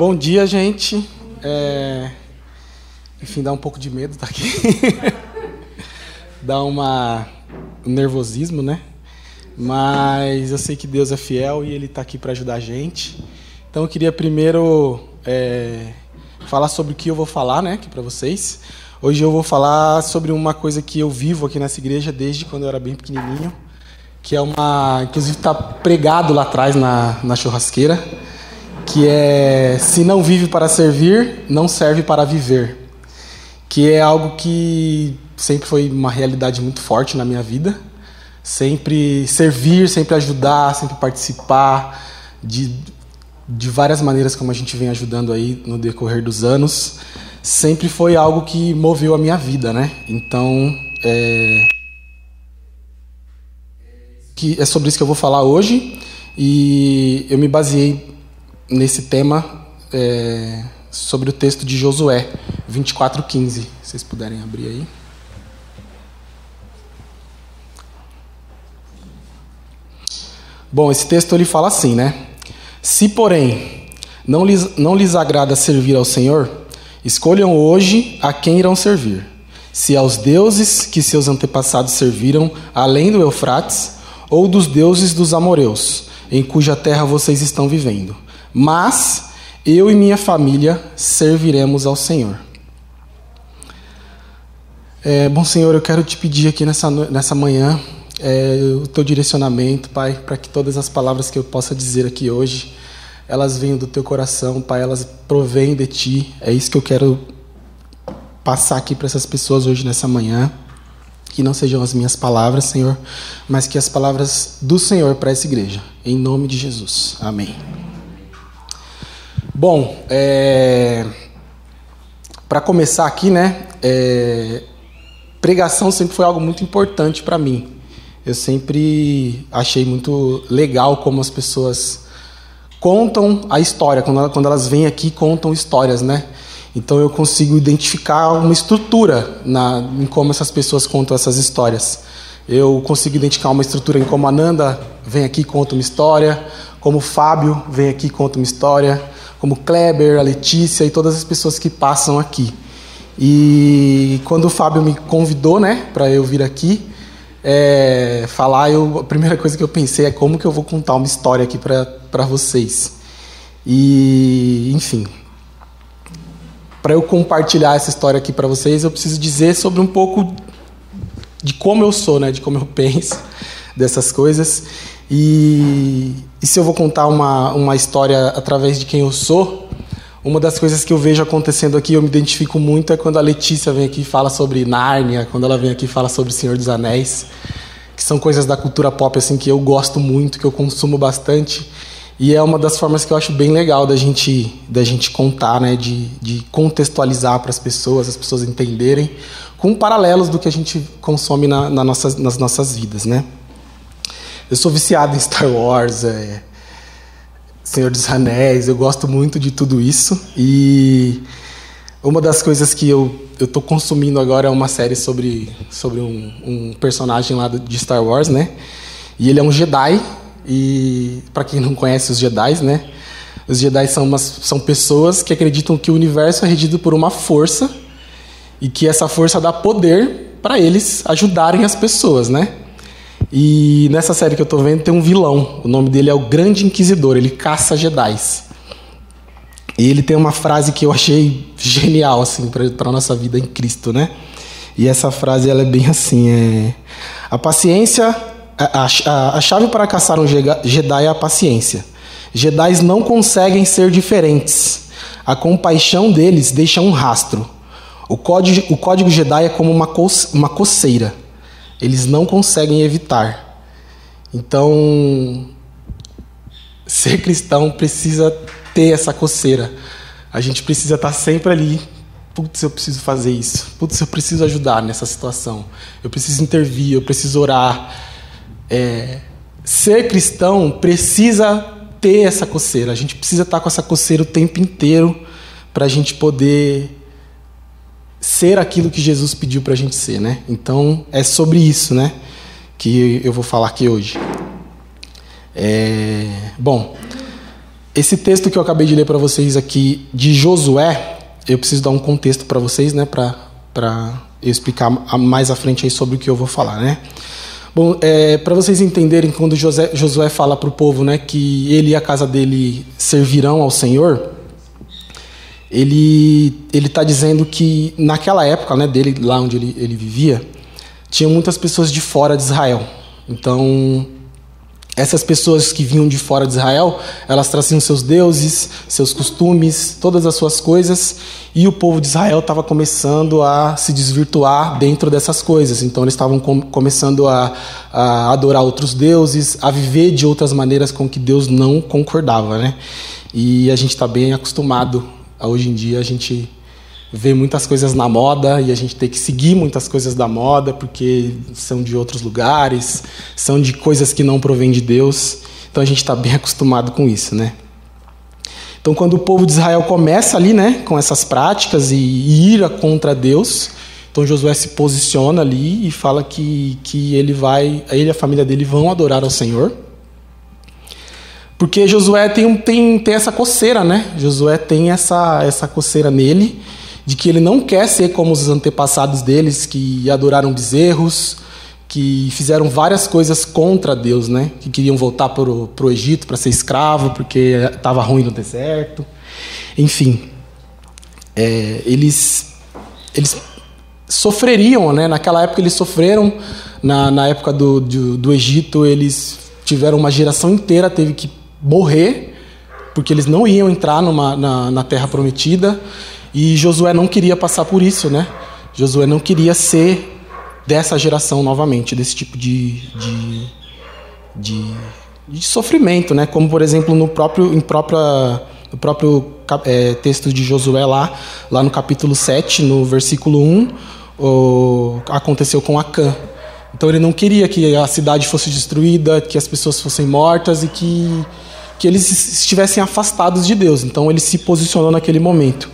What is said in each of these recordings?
Bom dia, gente. É... Enfim, dá um pouco de medo estar aqui. dá uma... um nervosismo, né? Mas eu sei que Deus é fiel e Ele está aqui para ajudar a gente. Então eu queria primeiro é... falar sobre o que eu vou falar, né, aqui para vocês. Hoje eu vou falar sobre uma coisa que eu vivo aqui nessa igreja desde quando eu era bem pequenininho, que é uma, inclusive está pregado lá atrás na, na churrasqueira que é se não vive para servir, não serve para viver. Que é algo que sempre foi uma realidade muito forte na minha vida. Sempre servir, sempre ajudar, sempre participar de, de várias maneiras como a gente vem ajudando aí no decorrer dos anos. Sempre foi algo que moveu a minha vida, né? Então, é, que é sobre isso que eu vou falar hoje. E eu me baseei nesse tema é, sobre o texto de Josué 24:15. Se vocês puderem abrir aí. Bom, esse texto ele fala assim, né? Se, porém, não lhes, não lhes agrada servir ao Senhor, escolham hoje a quem irão servir. Se aos deuses que seus antepassados serviram além do Eufrates, ou dos deuses dos amorreus, em cuja terra vocês estão vivendo mas eu e minha família serviremos ao Senhor. É, bom Senhor, eu quero te pedir aqui nessa, nessa manhã é, o teu direcionamento, Pai, para que todas as palavras que eu possa dizer aqui hoje, elas venham do teu coração, Pai, elas provêm de ti. É isso que eu quero passar aqui para essas pessoas hoje nessa manhã. Que não sejam as minhas palavras, Senhor, mas que as palavras do Senhor para essa igreja. Em nome de Jesus. Amém. Bom, é... para começar aqui, né? É... Pregação sempre foi algo muito importante para mim. Eu sempre achei muito legal como as pessoas contam a história, quando elas vêm aqui contam histórias, né? Então eu consigo identificar uma estrutura na, em como essas pessoas contam essas histórias. Eu consigo identificar uma estrutura em como a Nanda vem aqui e conta uma história, como o Fábio vem aqui e conta uma história, como Kleber, a Letícia e todas as pessoas que passam aqui. E quando o Fábio me convidou, né, para eu vir aqui é, falar, eu, a primeira coisa que eu pensei é como que eu vou contar uma história aqui para vocês. E, enfim, para eu compartilhar essa história aqui para vocês, eu preciso dizer sobre um pouco de como eu sou, né, de como eu penso dessas coisas. E, e se eu vou contar uma, uma história através de quem eu sou, uma das coisas que eu vejo acontecendo aqui, eu me identifico muito, é quando a Letícia vem aqui e fala sobre Nárnia, quando ela vem aqui e fala sobre Senhor dos Anéis, que são coisas da cultura pop assim que eu gosto muito, que eu consumo bastante. E é uma das formas que eu acho bem legal da gente, da gente contar, né? de, de contextualizar para as pessoas, as pessoas entenderem, com paralelos do que a gente consome na, na nossas, nas nossas vidas. Né? Eu sou viciado em Star Wars, é, Senhor dos Anéis, eu gosto muito de tudo isso. E uma das coisas que eu tô consumindo agora é uma série sobre, sobre um, um personagem lá de Star Wars, né? E ele é um Jedi. E para quem não conhece os Jedi, né? Os Jedi são, umas, são pessoas que acreditam que o universo é regido por uma força e que essa força dá poder para eles ajudarem as pessoas, né? E nessa série que eu tô vendo tem um vilão. O nome dele é o Grande Inquisidor. Ele caça Jedi's. E ele tem uma frase que eu achei genial assim para nossa vida em Cristo, né? E essa frase ela é bem assim, é a paciência, a, a, a chave para caçar um Jedi é a paciência. Jedi's não conseguem ser diferentes. A compaixão deles deixa um rastro. O código, o código Jedi é como uma, co uma coceira eles não conseguem evitar. Então, ser cristão precisa ter essa coceira. A gente precisa estar sempre ali. Putz, eu preciso fazer isso. Putz, eu preciso ajudar nessa situação. Eu preciso intervir, eu preciso orar. É, ser cristão precisa ter essa coceira. A gente precisa estar com essa coceira o tempo inteiro para a gente poder ser aquilo que Jesus pediu para a gente ser, né? Então é sobre isso, né? Que eu vou falar aqui hoje. É... Bom, esse texto que eu acabei de ler para vocês aqui de Josué, eu preciso dar um contexto para vocês, né, para eu explicar mais à frente aí sobre o que eu vou falar, né? Bom, é, para vocês entenderem quando José, Josué fala para o povo, né, que ele e a casa dele servirão ao Senhor, ele ele está dizendo que naquela época, né, dele lá onde ele, ele vivia, tinha muitas pessoas de fora de Israel. Então essas pessoas que vinham de fora de Israel, elas traziam seus deuses, seus costumes, todas as suas coisas, e o povo de Israel estava começando a se desvirtuar dentro dessas coisas. Então eles estavam com, começando a, a, adorar outros deuses, a viver de outras maneiras com que Deus não concordava, né? E a gente está bem acostumado. Hoje em dia a gente vê muitas coisas na moda e a gente tem que seguir muitas coisas da moda porque são de outros lugares, são de coisas que não provêm de Deus. Então a gente está bem acostumado com isso, né? Então quando o povo de Israel começa ali, né, com essas práticas e, e ira contra Deus, então Josué se posiciona ali e fala que, que ele vai, ele e a família dele vão adorar ao Senhor. Porque Josué tem, tem, tem essa coceira, né? Josué tem essa, essa coceira nele de que ele não quer ser como os antepassados deles, que adoraram bezerros, que fizeram várias coisas contra Deus, né? Que queriam voltar para o Egito para ser escravo, porque estava ruim no deserto. Enfim, é, eles, eles sofreriam, né? Naquela época eles sofreram, na, na época do, do, do Egito eles tiveram uma geração inteira, teve que morrer, porque eles não iam entrar numa, na, na terra prometida. E Josué não queria passar por isso, né? Josué não queria ser dessa geração novamente, desse tipo de, de, de, de sofrimento, né? Como, por exemplo, no próprio, em própria, no próprio é, texto de Josué lá, lá no capítulo 7, no versículo 1, o, aconteceu com Acã. Então ele não queria que a cidade fosse destruída, que as pessoas fossem mortas e que, que eles estivessem afastados de Deus. Então ele se posicionou naquele momento.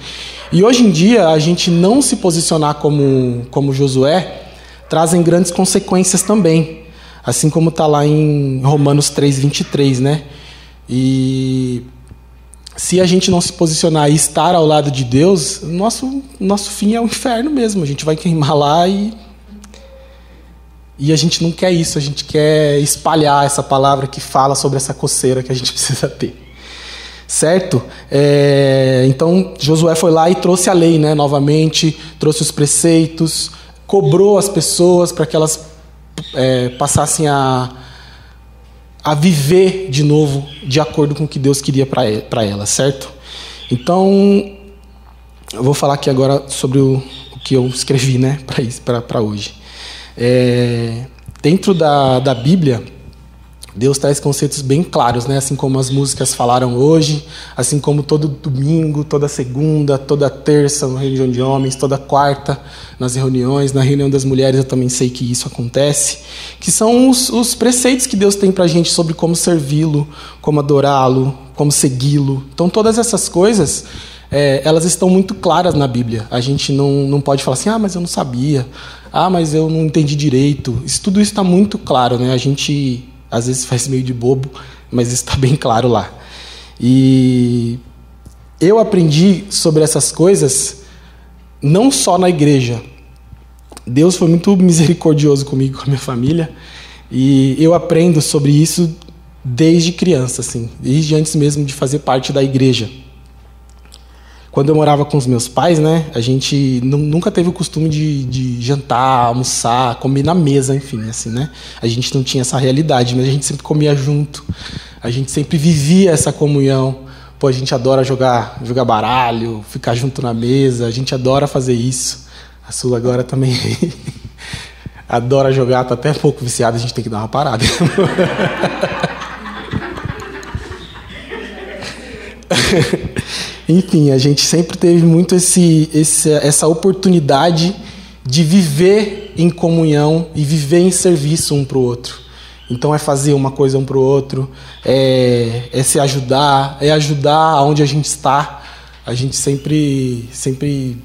E hoje em dia, a gente não se posicionar como, como Josué trazem grandes consequências também. Assim como está lá em Romanos 3, 23, né? E se a gente não se posicionar e estar ao lado de Deus, nosso, nosso fim é o inferno mesmo. A gente vai queimar lá e. E a gente não quer isso, a gente quer espalhar essa palavra que fala sobre essa coceira que a gente precisa ter certo? É, então Josué foi lá e trouxe a lei, né? Novamente trouxe os preceitos, cobrou as pessoas para que elas é, passassem a a viver de novo de acordo com o que Deus queria para elas, certo? Então eu vou falar aqui agora sobre o, o que eu escrevi, né? Para hoje. É, dentro da, da Bíblia Deus traz conceitos bem claros, né? assim como as músicas falaram hoje, assim como todo domingo, toda segunda, toda terça na reunião de homens, toda quarta nas reuniões, na reunião das mulheres eu também sei que isso acontece, que são os, os preceitos que Deus tem para a gente sobre como servi-lo, como adorá-lo, como segui-lo. Então todas essas coisas, é, elas estão muito claras na Bíblia. A gente não, não pode falar assim, ah, mas eu não sabia, ah, mas eu não entendi direito. Isso, tudo isso está muito claro, né? A gente às vezes faz meio de bobo, mas está bem claro lá. E eu aprendi sobre essas coisas não só na igreja. Deus foi muito misericordioso comigo, com a minha família, e eu aprendo sobre isso desde criança, assim, desde antes mesmo de fazer parte da igreja. Quando eu morava com os meus pais, né, a gente nunca teve o costume de, de, jantar, almoçar, comer na mesa, enfim, assim, né? A gente não tinha essa realidade, mas a gente sempre comia junto. A gente sempre vivia essa comunhão. Pô, a gente adora jogar, jogar baralho, ficar junto na mesa, a gente adora fazer isso. A Sula agora também adora jogar, tá até um pouco viciada, a gente tem que dar uma parada. Enfim, a gente sempre teve muito esse, esse, essa oportunidade de viver em comunhão e viver em serviço um para o outro. Então é fazer uma coisa um para o outro, é, é se ajudar, é ajudar onde a gente está. A gente sempre, sempre,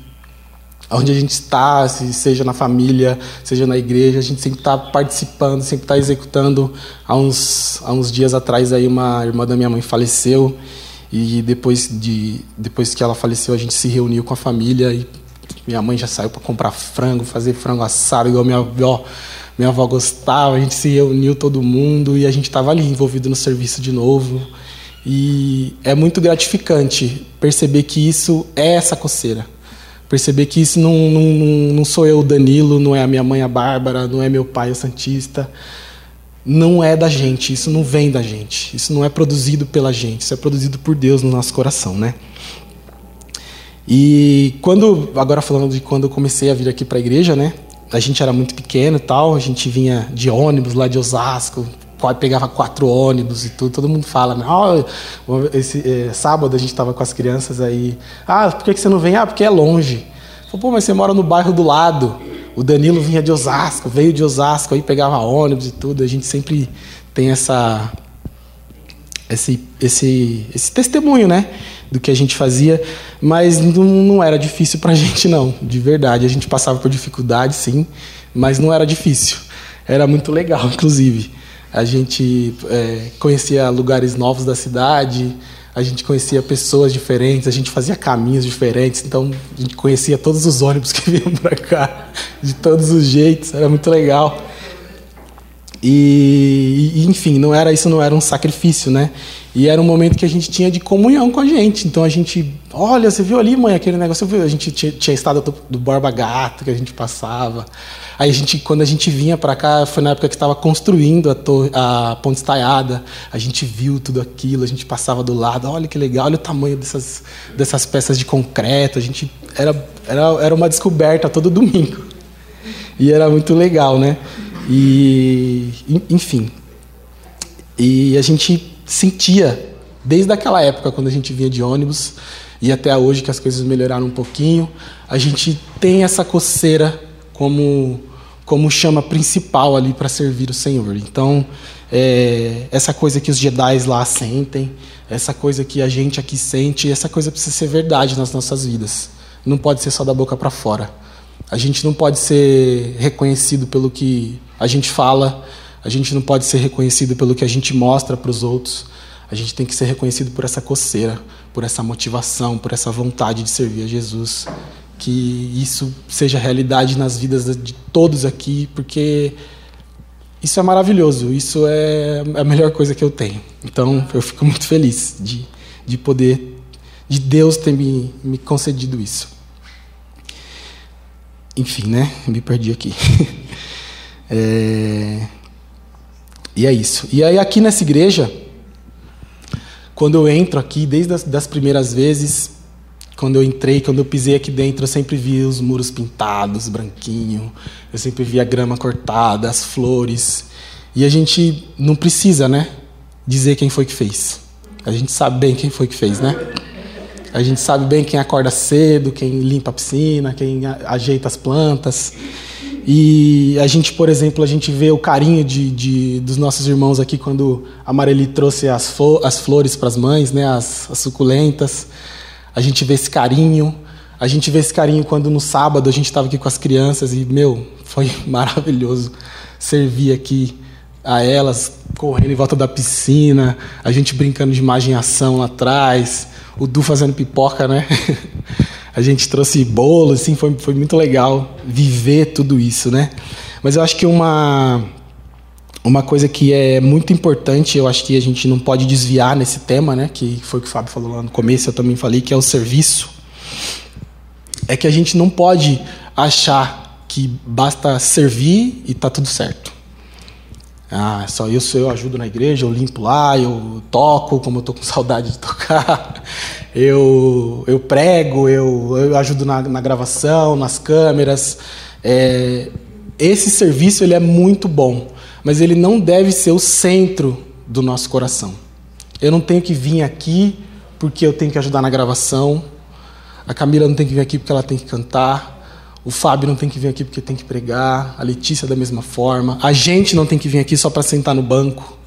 onde a gente está, seja na família, seja na igreja, a gente sempre está participando, sempre está executando. Há uns, há uns dias atrás aí uma irmã da minha mãe faleceu E depois, de, depois que ela faleceu, a gente se reuniu com a família e minha mãe já saiu para comprar frango, fazer frango assado, igual minha avó, minha avó gostava. A gente se reuniu todo mundo e a gente estava ali envolvido no serviço de novo. E é muito gratificante perceber que isso é essa coceira. Perceber que isso não, não, não sou eu, Danilo, não é a minha mãe, a Bárbara, não é meu pai, o Santista. Não é da gente, isso não vem da gente. Isso não é produzido pela gente, isso é produzido por Deus no nosso coração, né? E quando, agora falando de quando eu comecei a vir aqui para a igreja, né? A gente era muito pequeno e tal, a gente vinha de ônibus lá de Osasco, pegava quatro ônibus e tudo, todo mundo fala, né? Oh, esse é, sábado a gente estava com as crianças aí, ah, por que, você não vem? Ah, porque é longe. Falei, pô, mas você mora no bairro do lado. O Danilo vinha de Osasco, veio de Osasco, aí pegava ônibus e tudo. A gente sempre tem essa esse esse esse testemunho, né, do que a gente fazia, mas não, não era difícil para a gente não, de verdade. A gente passava por dificuldade, sim, mas não era difícil. Era muito legal, inclusive. A gente é, conhecia lugares novos da cidade, a gente conhecia pessoas diferentes, a gente fazia caminhos diferentes, então a gente conhecia todos os ônibus que vinham para cá, de todos os jeitos, era muito legal. E, enfim, não era isso não era um sacrifício, né? E era um momento que a gente tinha de comunhão com a gente. Então a gente, olha, você viu ali, mãe, aquele negócio? A gente tinha, tinha estado do, do Borba Gato que a gente passava. Aí a gente, quando a gente vinha para cá, foi na época que estava construindo a, torre, a ponte estaiada. A gente viu tudo aquilo, a gente passava do lado. Olha que legal, olha o tamanho dessas, dessas peças de concreto. A gente era, era, era uma descoberta todo domingo. E era muito legal, né? E, enfim. E a gente sentia, desde aquela época, quando a gente vinha de ônibus, e até hoje que as coisas melhoraram um pouquinho, a gente tem essa coceira como, como chama principal ali para servir o Senhor. Então, é, essa coisa que os Jedi lá sentem, essa coisa que a gente aqui sente, essa coisa precisa ser verdade nas nossas vidas. Não pode ser só da boca para fora. A gente não pode ser reconhecido pelo que a gente fala, a gente não pode ser reconhecido pelo que a gente mostra para os outros. A gente tem que ser reconhecido por essa coceira, por essa motivação, por essa vontade de servir a Jesus. Que isso seja realidade nas vidas de todos aqui, porque isso é maravilhoso, isso é a melhor coisa que eu tenho. Então eu fico muito feliz de, de poder, de Deus ter me, me concedido isso. Enfim, né? Me perdi aqui. é... E é isso. E aí aqui nessa igreja, quando eu entro aqui, desde as das primeiras vezes, quando eu entrei, quando eu pisei aqui dentro, eu sempre vi os muros pintados, branquinho. Eu sempre vi a grama cortada, as flores. E a gente não precisa, né, dizer quem foi que fez. A gente sabe bem quem foi que fez, né? A gente sabe bem quem acorda cedo, quem limpa a piscina, quem ajeita as plantas. E a gente, por exemplo, a gente vê o carinho de, de dos nossos irmãos aqui quando a Mareli trouxe as, as flores para as mães, né, as, as suculentas. A gente vê esse carinho. A gente vê esse carinho quando no sábado a gente estava aqui com as crianças e, meu, foi maravilhoso servir aqui a elas, correndo em volta da piscina, a gente brincando de imagem-ação lá atrás, o Du fazendo pipoca, né? a gente trouxe bolo, assim, foi, foi muito legal viver tudo isso, né? Mas eu acho que uma uma coisa que é muito importante, eu acho que a gente não pode desviar nesse tema, né? Que foi o que o Fábio falou lá no começo, eu também falei, que é o serviço. É que a gente não pode achar que basta servir e tá tudo certo. Ah, só isso eu ajudo na igreja, eu limpo lá, eu toco, como eu tô com saudade de tocar. Eu, eu prego, eu, eu ajudo na, na gravação, nas câmeras. É, esse serviço ele é muito bom, mas ele não deve ser o centro do nosso coração. Eu não tenho que vir aqui porque eu tenho que ajudar na gravação. A Camila não tem que vir aqui porque ela tem que cantar. O Fábio não tem que vir aqui porque tem que pregar, a Letícia da mesma forma. A gente não tem que vir aqui só para sentar no banco.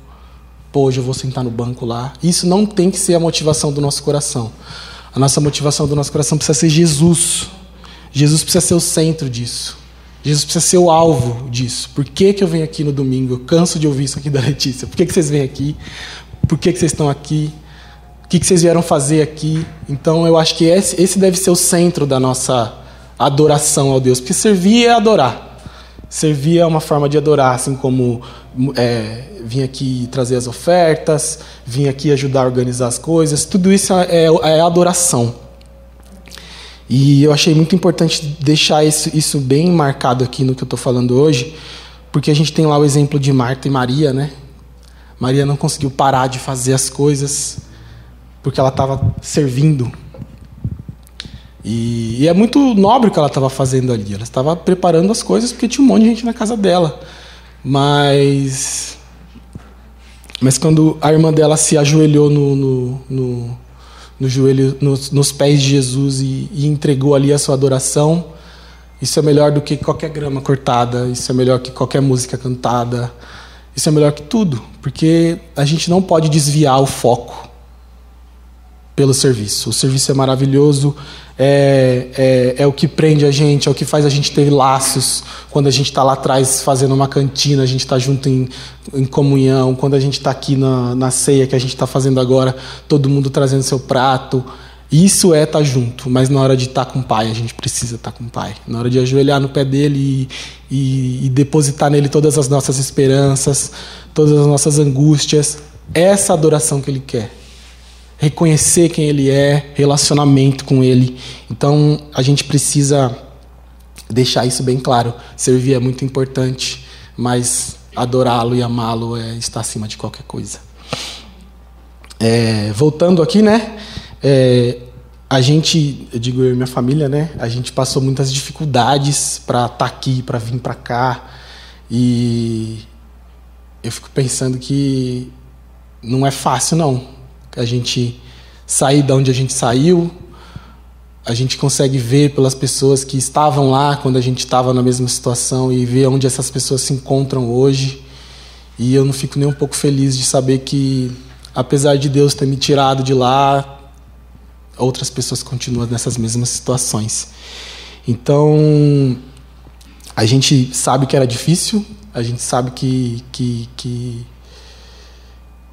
Pô, hoje eu vou sentar no banco lá. Isso não tem que ser a motivação do nosso coração. A nossa motivação do nosso coração precisa ser Jesus. Jesus precisa ser o centro disso. Jesus precisa ser o alvo disso. Por que, que eu venho aqui no domingo? Eu canso de ouvir isso aqui da Letícia. Por que, que vocês vêm aqui? Por que, que vocês estão aqui? O que, que vocês vieram fazer aqui? Então eu acho que esse, esse deve ser o centro da nossa adoração ao Deus, porque servir é adorar. Servir é uma forma de adorar, assim como é, vir aqui trazer as ofertas, vir aqui ajudar a organizar as coisas, tudo isso é, é, é adoração. E eu achei muito importante deixar isso, isso bem marcado aqui no que eu estou falando hoje, porque a gente tem lá o exemplo de Marta e Maria, né? Maria não conseguiu parar de fazer as coisas porque ela estava servindo. E, e, é muito nobre o que ela estava fazendo ali. Ela estava preparando as coisas porque tinha um monte de gente na casa dela. Mas. Mas quando a irmã dela se ajoelhou no, no, no, no joelho, nos, nos, pés de Jesus e, e entregou ali a sua adoração, isso é melhor do que qualquer grama cortada, isso é melhor que qualquer música cantada, isso é melhor que tudo, porque a gente não pode desviar o foco pelo serviço. O serviço é maravilhoso, é, é, é, o que prende a gente, é o que faz a gente ter laços. Quando a gente está lá atrás fazendo uma cantina, a gente está junto em, em, comunhão. Quando a gente está aqui na, na ceia que a gente está fazendo agora, todo mundo trazendo seu prato. Isso é estar tá junto, mas na hora de estar tá com o pai, a gente precisa estar tá com o pai. Na hora de ajoelhar no pé dele e, e, e depositar nele todas as nossas esperanças, todas as nossas angústias, essa adoração que ele quer reconhecer quem ele é, relacionamento com ele. Então a gente precisa deixar isso bem claro. Servir é muito importante, mas adorá-lo e amá-lo é estar acima de qualquer coisa. É, voltando aqui, né? É, a gente, eu digo eu e minha família, né? A gente passou muitas dificuldades para estar tá aqui, para vir para cá, e eu fico pensando que não é fácil não a gente sair da onde a gente saiu, a gente consegue ver pelas pessoas que estavam lá quando a gente estava na mesma situação e ver onde essas pessoas se encontram hoje. E eu não fico nem um pouco feliz de saber que, apesar de Deus ter me tirado de lá, outras pessoas continuam nessas mesmas situações. Então, a gente sabe que era difícil, a gente sabe que, que, que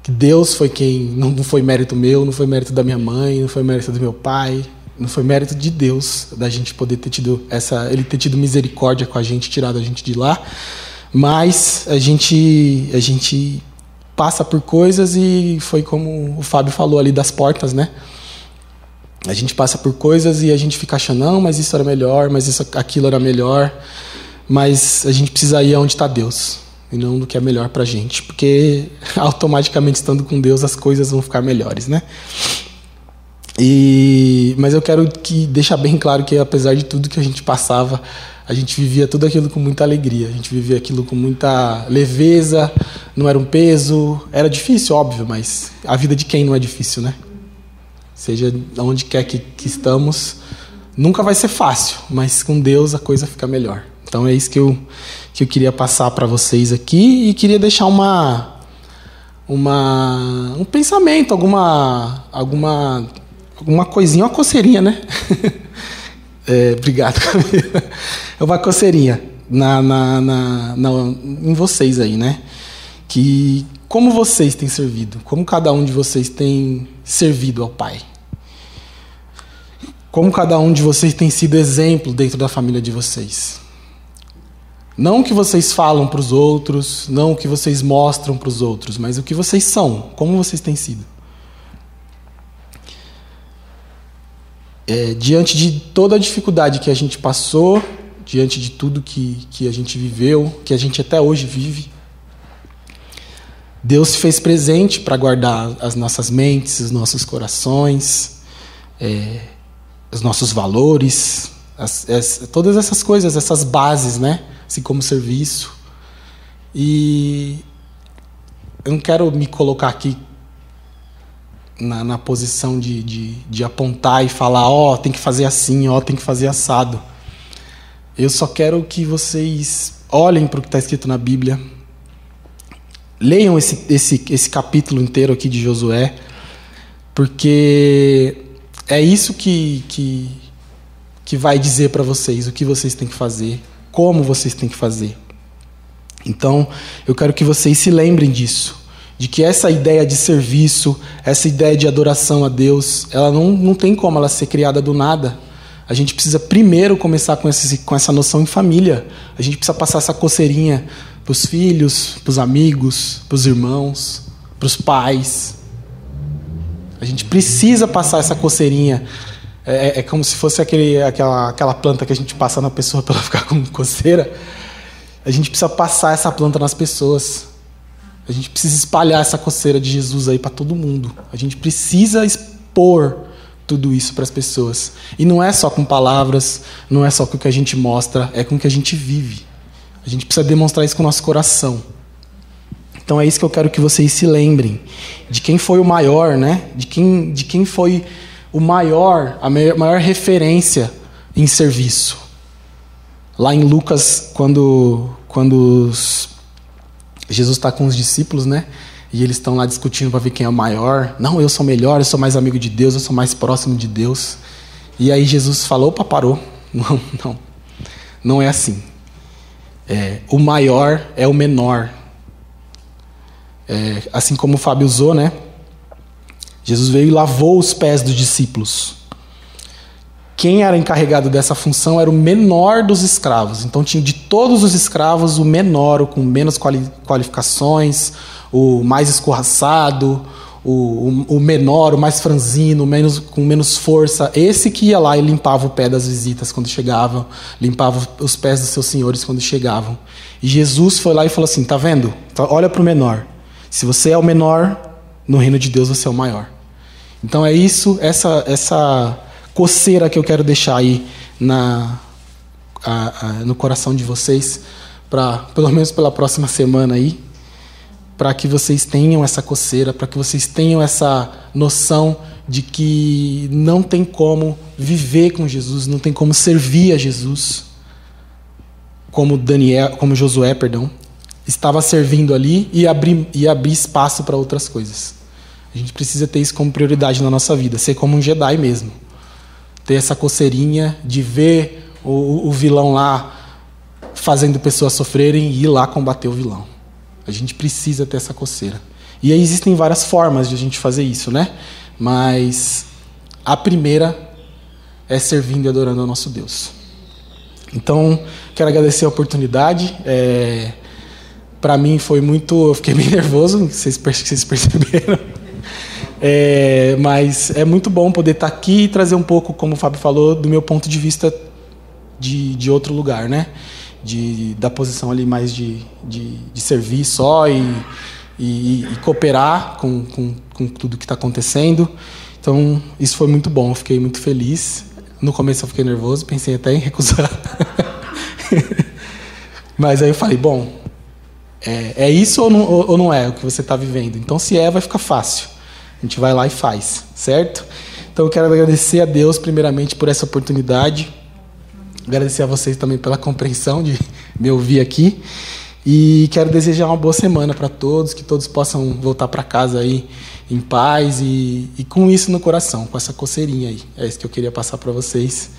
que Deus foi quem não foi mérito meu, não foi mérito da minha mãe, não foi mérito do meu pai, não foi mérito de Deus da gente poder ter tido essa, ele ter tido misericórdia com a gente, tirado a gente de lá. Mas a gente a gente passa por coisas e foi como o Fábio falou ali das portas, né? A gente passa por coisas e a gente fica achando, não, mas isso era melhor, mas isso aquilo era melhor. Mas a gente precisa ir aonde está Deus e não do que é melhor para a gente, porque automaticamente estando com Deus as coisas vão ficar melhores, né? E, mas eu quero que deixar bem claro que apesar de tudo que a gente passava, a gente vivia tudo aquilo com muita alegria, a gente vivia aquilo com muita leveza, não era um peso, era difícil, óbvio, mas a vida de quem não é difícil, né? Seja onde quer que, que estamos, nunca vai ser fácil, mas com Deus a coisa fica melhor. Então é isso que eu, que eu queria passar para vocês aqui e queria deixar uma, uma um pensamento, alguma alguma alguma coisinha, uma coceirinha, né? é, obrigado, Camila. É uma coceirinha na, na, na, na, em vocês aí, né? Que como vocês têm servido, como cada um de vocês tem servido ao Pai. Como cada um de vocês tem sido exemplo dentro da família de vocês. Não o que vocês falam para os outros, não o que vocês mostram para os outros, mas o que vocês são, como vocês têm sido. É, diante de toda a dificuldade que a gente passou, diante de tudo que, que a gente viveu, que a gente até hoje vive, Deus se fez presente para guardar as nossas mentes, os nossos corações, é, os nossos valores, as, as, todas essas coisas, essas bases, né? Assim como serviço. E eu não quero me colocar aqui na, na posição de, de, de, apontar e falar, ó, oh, tem que fazer assim, ó, oh, tem que fazer assado. Eu só quero que vocês olhem para o que está escrito na Bíblia, leiam esse, esse, esse capítulo inteiro aqui de Josué, porque é isso que, que, que vai dizer para vocês o que vocês têm que fazer como vocês têm que fazer. Então, eu quero que vocês se lembrem disso. de que essa ideia de serviço, essa ideia de adoração a Deus, ela não, não tem como ela ser criada do nada. A gente precisa primeiro começar com, esse, com essa noção em família. A gente precisa passar essa coceirinha para os filhos, para os amigos, para os irmãos, para os pais. A gente precisa passar essa coceirinha. É, é, é, como se fosse aquele, aquela, aquela planta que a gente passa na pessoa para ela ficar com coceira. A gente precisa passar essa planta nas pessoas. A gente precisa espalhar essa coceira de Jesus aí para todo mundo. A gente precisa expor tudo isso para as pessoas. E não é só com palavras, não é só com o que a gente mostra, é com o que a gente vive. A gente precisa demonstrar isso com o nosso coração. Então é isso que eu quero que vocês se lembrem de quem foi o maior, né? De quem, de quem foi o maior, a maior referência em serviço. Lá em Lucas, quando, quando os, Jesus está com os discípulos, né? E eles estão lá discutindo para ver quem é o maior. Não, eu sou melhor, eu sou mais amigo de Deus, eu sou mais próximo de Deus. E aí Jesus falou, opa, parou. Não, não. Não é assim. É, o maior é o menor. É, assim como o Fábio usou, né? Jesus veio e lavou os pés dos discípulos. Quem era encarregado dessa função era o menor dos escravos. Então tinha de todos os escravos o menor, o com menos quali qualificações, o mais escorraçado, o, o, menor, o mais franzino, menos, com menos força. Esse que ia lá e limpava o pé das visitas quando chegavam, limpava os pés dos seus senhores quando chegavam. E Jesus foi lá e falou assim: tá vendo? Olha para o menor. Se você é o menor, no reino de Deus você é o maior. Então é isso, essa, essa coceira que eu quero deixar aí na, a, a, no coração de vocês, para pelo menos pela próxima semana aí, para que vocês tenham essa coceira, para que vocês tenham essa noção de que não tem como viver com Jesus, não tem como servir a Jesus, como Daniel, como Josué, perdão, estava servindo ali e abrir, e abrir espaço para outras coisas. A gente precisa ter isso como prioridade na nossa vida, ser como um Jedi mesmo. Ter essa coceirinha de ver o, o vilão lá fazendo pessoas sofrerem e ir lá combater o vilão. A gente precisa ter essa coceira. E aí existem várias formas de a gente fazer isso, né? Mas a primeira é servindo e adorando ao nosso Deus. Então, quero agradecer a oportunidade. É, Para mim foi muito. Eu fiquei bem nervoso, vocês, vocês perceberam. É, mas é muito bom poder estar aqui e trazer um pouco, como o Fábio falou, do meu ponto de vista de, de outro lugar, né? de, da posição ali mais de, de, de servir só e, e, e cooperar com, com, com tudo que está acontecendo. Então, isso foi muito bom, fiquei muito feliz. No começo eu fiquei nervoso, pensei até em recusar. Mas aí eu falei, bom, é, é isso ou não, ou não é o que você está vivendo? Então, se é, vai ficar fácil. A gente vai lá e faz, certo? Então, eu quero agradecer a Deus, primeiramente, por essa oportunidade Agradecer a vocês também pela compreensão de me ouvir aqui. E quero desejar uma boa semana para todos, que todos possam voltar para casa aí em paz e, e com isso no coração, com essa coceirinha aí. É isso que eu queria passar para vocês.